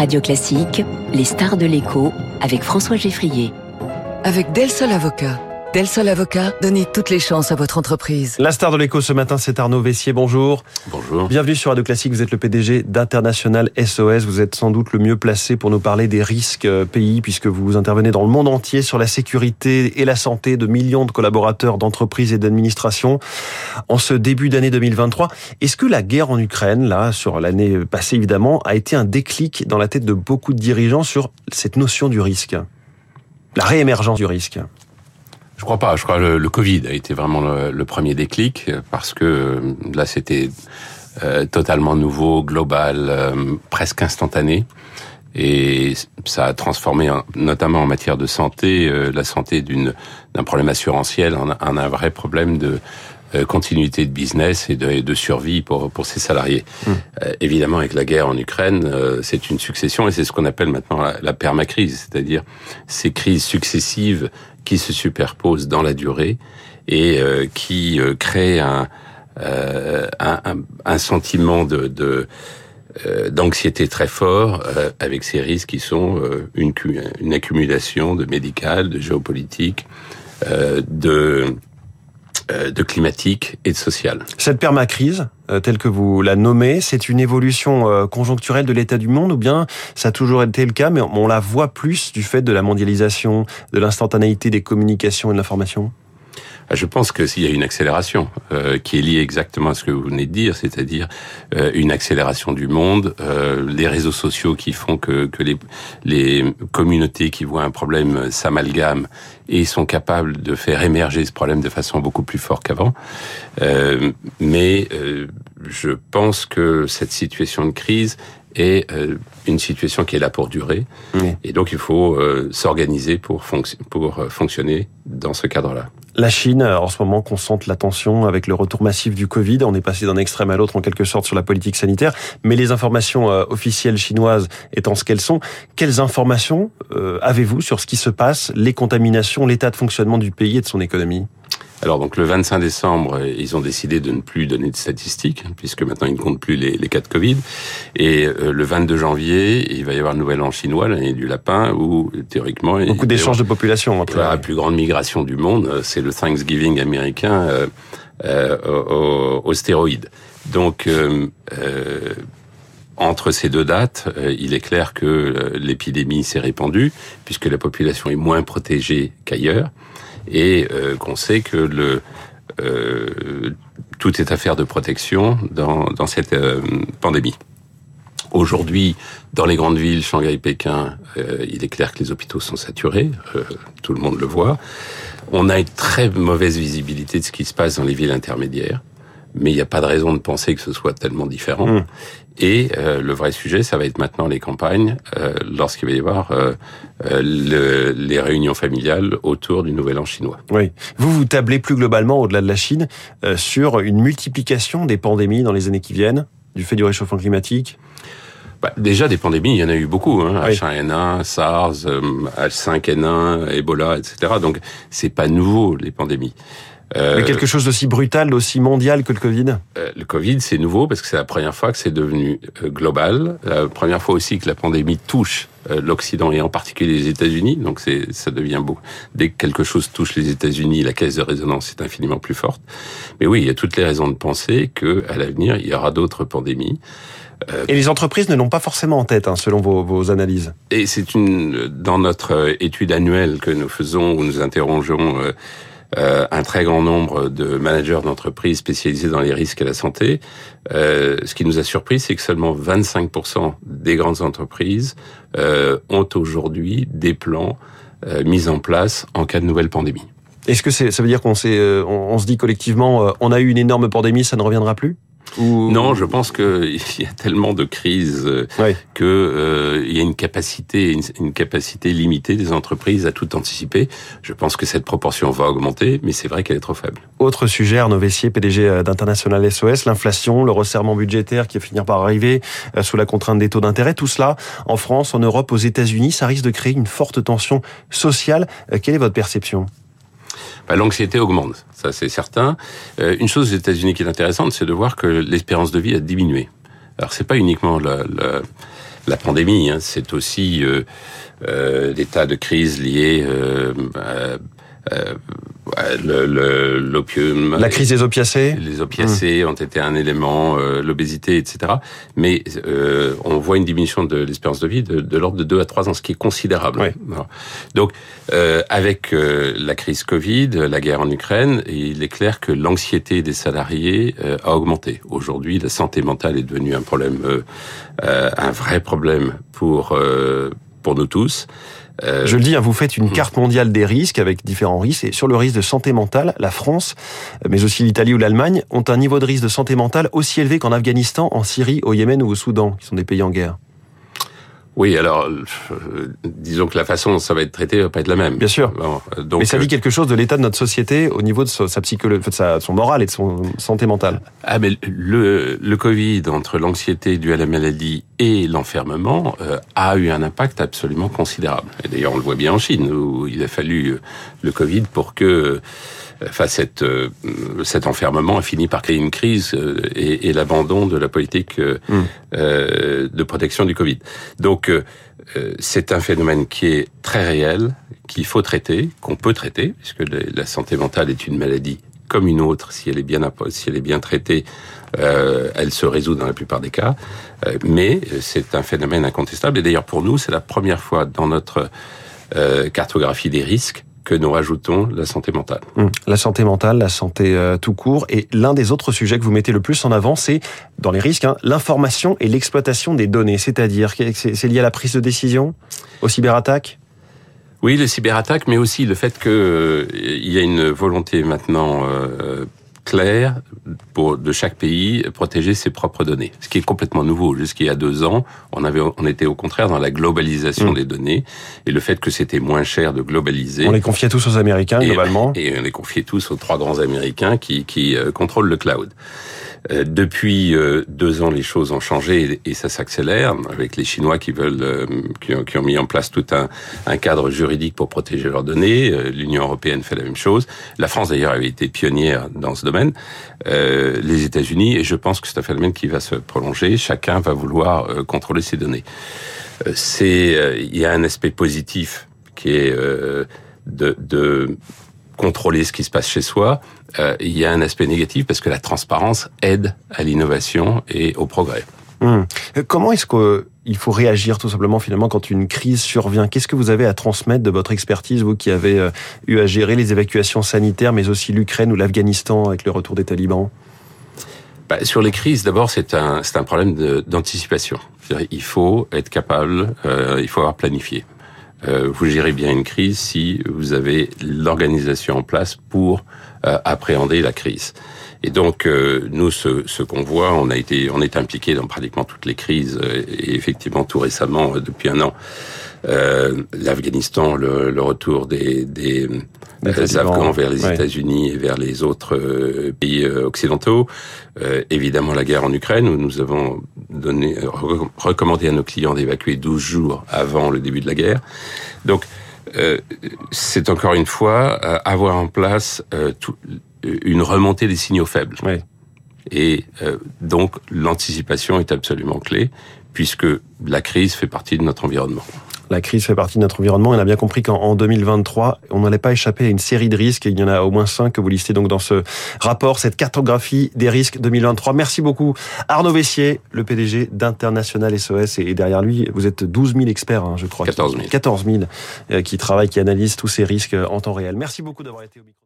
Radio Classique, les stars de l'écho avec François Geffrier. Avec Del Sol Avocat. Del Sol Avocat, donnez toutes les chances à votre entreprise. La star de l'écho ce matin, c'est Arnaud Vessier. Bonjour. Bonjour. Bienvenue sur Radio Classique. Vous êtes le PDG d'International SOS. Vous êtes sans doute le mieux placé pour nous parler des risques euh, pays, puisque vous intervenez dans le monde entier sur la sécurité et la santé de millions de collaborateurs d'entreprises et d'administrations en ce début d'année 2023. Est-ce que la guerre en Ukraine, là, sur l'année passée évidemment, a été un déclic dans la tête de beaucoup de dirigeants sur cette notion du risque? La réémergence du risque? Je crois pas. Je crois que le, le Covid a été vraiment le, le, premier déclic parce que euh, là c'était euh, totalement nouveau, global, euh, presque instantané. Et ça a transformé, notamment en matière de santé, euh, la santé d'une d'un problème assurantiel en, en, un vrai problème de euh, continuité de business et de, de, survie pour pour ses salariés. Mmh. évidemment, avec la guerre en Ukraine, c'est une succession et c'est ce qu'on appelle maintenant la, la permacrise, c'est-à-dire ces crises successives qui se superposent dans la durée et euh, qui euh, créent un, euh, un, sentiment de, de d'anxiété très fort avec ces risques qui sont une, une accumulation de médical, de géopolitique, de de climatique et de social. Cette permacrise, telle que vous la nommez, c'est une évolution conjoncturelle de l'état du monde ou bien ça a toujours été le cas, mais on la voit plus du fait de la mondialisation, de l'instantanéité des communications et de l'information? Je pense que s'il y a une accélération euh, qui est liée exactement à ce que vous venez de dire, c'est-à-dire euh, une accélération du monde, euh, les réseaux sociaux qui font que, que les, les communautés qui voient un problème s'amalgament et sont capables de faire émerger ce problème de façon beaucoup plus forte qu'avant. Euh, mais euh, je pense que cette situation de crise est euh, une situation qui est là pour durer. Oui. Et donc, il faut euh, s'organiser pour, fonc pour fonctionner dans ce cadre-là. La Chine, en ce moment, concentre l'attention avec le retour massif du Covid. On est passé d'un extrême à l'autre, en quelque sorte, sur la politique sanitaire. Mais les informations euh, officielles chinoises étant ce qu'elles sont, quelles informations euh, avez-vous sur ce qui se passe, les contaminations, l'état de fonctionnement du pays et de son économie? Alors donc le 25 décembre, ils ont décidé de ne plus donner de statistiques puisque maintenant ils ne comptent plus les, les cas de Covid. Et euh, le 22 janvier, il va y avoir le Nouvel An chinois, l'année du lapin, où théoriquement beaucoup d'échanges de population. Entre... La plus grande migration du monde, c'est le Thanksgiving américain euh, euh, aux, aux, stéroïdes. Donc euh, entre ces deux dates, il est clair que l'épidémie s'est répandue puisque la population est moins protégée qu'ailleurs et euh, qu'on sait que le euh, tout est affaire de protection dans, dans cette euh, pandémie. Aujourd'hui, dans les grandes villes, Shanghai, Pékin, euh, il est clair que les hôpitaux sont saturés, euh, tout le monde le voit. On a une très mauvaise visibilité de ce qui se passe dans les villes intermédiaires, mais il n'y a pas de raison de penser que ce soit tellement différent. Mmh. Et euh, le vrai sujet, ça va être maintenant les campagnes, euh, lorsqu'il va y avoir euh, le, les réunions familiales autour du Nouvel An chinois. Oui. Vous, vous tablez plus globalement, au-delà de la Chine, sur une multiplication des pandémies dans les années qui viennent, du fait du réchauffement climatique? Bah, déjà, des pandémies, il y en a eu beaucoup. Hein, oui. H1N1, SARS, H5N1, Ebola, etc. Donc, c'est pas nouveau, les pandémies. Euh, Mais quelque chose d'aussi brutal, d'aussi mondial que le Covid? Euh, Le Covid, c'est nouveau parce que c'est la première fois que c'est devenu euh, global. La première fois aussi que la pandémie touche l'Occident et en particulier les États-Unis. Donc c'est, ça devient beau. Dès que quelque chose touche les États-Unis, la caisse de résonance est infiniment plus forte. Mais oui, il y a toutes les raisons de penser que à l'avenir, il y aura d'autres pandémies. Euh, et les entreprises ne l'ont pas forcément en tête, hein, selon vos, vos, analyses. Et c'est une dans notre étude annuelle que nous faisons où nous interrogeons euh, euh, un très grand nombre de managers d'entreprises spécialisés dans les risques et la santé. Euh, ce qui nous a surpris, c'est que seulement 25% des grandes entreprises euh, ont aujourd'hui des plans euh, mis en place en cas de nouvelle pandémie. Est-ce que ça veut dire qu'on s'est, on, on se dit collectivement, on a eu une énorme pandémie, ça ne reviendra plus? Ou... Non, je pense qu'il y a tellement de crises oui. que euh, il y a une capacité, une, une, capacité limitée des entreprises à tout anticiper. Je pense que cette proportion va augmenter, mais c'est vrai qu'elle est trop faible. Autre sujet, Arnaud Vessier, PDG d'International SOS, l'inflation, le resserrement budgétaire qui va finir par arriver euh, sous la contrainte des taux d'intérêt. Tout cela, en France, en Europe, aux États-Unis, ça risque de créer une forte tension sociale. Euh, quelle est votre perception? Bah, l'anxiété augmente, ça c'est certain. Euh, une chose aux États-Unis qui est intéressante, c'est de voir que l'espérance de vie a diminué. Alors c'est pas uniquement la, pandémie, hein, c'est aussi l'état de crise lié euh, l'opium. La crise des opiacés. Les opiacés mmh. ont été un élément, euh, l'obésité, etc. Mais euh, on voit une diminution de l'espérance de vie de, de l'ordre de 2 à 3 ans, ce qui est considérable. Donc, avec la crise Covid, la guerre en Ukraine, il est clair que l'anxiété des salariés a augmenté. Aujourd'hui, la santé mentale est devenue un problème, un vrai problème pour pour nous tous. Euh, Je le dis, hein, vous faites une hmm. carte mondiale des risques avec différents risques. Et sur le risque de santé mentale, la France, mais aussi l'Italie ou l'Allemagne, ont un niveau de risque de santé mentale aussi élevé qu'en Afghanistan, en Syrie, au Yémen ou au Soudan, qui sont des pays en guerre. Oui, alors euh, disons que la façon dont ça va être traité va pas être la même. Bien sûr. Euh, donc, Mais ça dit quelque chose de l'état de notre société au niveau de sa, psychologie, de sa, son moral et de son santé mentale. Ah mais le, le Covid entre l'anxiété due à la maladie et l'enfermement euh, a eu un impact absolument considérable. Et d'ailleurs on le voit bien en Chine où il a fallu le Covid pour que enfin cette, euh, cet enfermement a fini par créer une crise euh, et, et l'abandon de la politique euh, mm. de protection du Covid. Donc c'est un phénomène qui est très réel, qu'il faut traiter, qu'on peut traiter, puisque la santé mentale est une maladie comme une autre, si elle est bien si elle est bien traitée, euh, elle se résout dans la plupart des cas. Euh, mais c'est un phénomène incontestable. Et d'ailleurs, pour nous, c'est la première fois dans notre euh, cartographie des risques que nous rajoutons la santé mentale. Hum. La santé mentale, la santé euh, tout court. Et l'un des autres sujets que vous mettez le plus en avant, c'est, dans les risques, hein, l'information et l'exploitation des données. C'est-à-dire, c'est lié à la prise de décision, aux cyberattaques? Oui, les cyberattaques, mais aussi le fait qu'il euh, y a une volonté maintenant euh, clair pour de chaque pays protéger ses propres données, ce qui est complètement nouveau. Jusqu'il y a deux ans, on avait, on était au contraire dans la globalisation mm. des données et le fait que c'était moins cher de globaliser. On les confiait tous aux Américains globalement. Et on les confiait tous aux trois grands Américains qui, qui euh, contrôlent le cloud. Euh, depuis euh, deux ans, les choses ont changé et, ça s'accélère avec les Chinois qui veulent, euh, qui ont, mis en place tout un, un, cadre juridique pour protéger leurs données. L'Union européenne fait la même chose. La France d'ailleurs avait été pionnière dans ce domaine. les États-Unis et je pense que c'est un phénomène qui va se prolonger. Chacun va vouloir contrôler ses données. C'est, il y a un aspect positif qui est de, de contrôler ce qui se passe chez soi, euh, il y a un aspect négatif parce que la transparence aide à l'innovation et au progrès. Hum. Comment est-ce qu'il faut réagir tout simplement finalement quand une crise survient? Qu'est-ce que vous avez à transmettre de votre expertise, vous qui avez euh, eu à gérer les évacuations sanitaires, mais aussi l'Ukraine ou l'Afghanistan avec le retour des talibans? Bah, sur les crises, d'abord, c'est un, c'est un problème d'anticipation. Il faut être capable, euh, il faut avoir planifié. Euh, vous gérez bien une crise si vous avez l'organisation en place pour euh, appréhender la crise. Et donc euh, nous, ce, ce qu'on voit, on a été, on est impliqué dans pratiquement toutes les crises et effectivement tout récemment, depuis un an, euh, l'Afghanistan, le, le, retour des, des, des Afghans vers les États-Unis et vers les autres euh, pays euh, occidentaux. Euh, évidemment, la guerre en Ukraine, où nous avons donné, recommandé à nos clients d'évacuer 12 jours avant le début de la guerre. Donc, c'est encore une fois avoir en place tout, une remontée des signaux faibles. Et donc, l'anticipation est absolument clé, puisque la crise fait partie de notre environnement. La crise fait partie de notre environnement. On a bien compris qu'en 2023, on n'allait pas échapper à une série de risques. il y en a au moins cinq que vous listez donc dans ce rapport, cette cartographie des risques 2023. Merci beaucoup Arnaud Vessier, le PDG d'International SOS. Et derrière lui, vous êtes 12 000 experts, hein, je crois. 14 000. 14 000 qui travaillent, qui analysent tous ces risques en temps réel. Merci beaucoup d'avoir été au micro.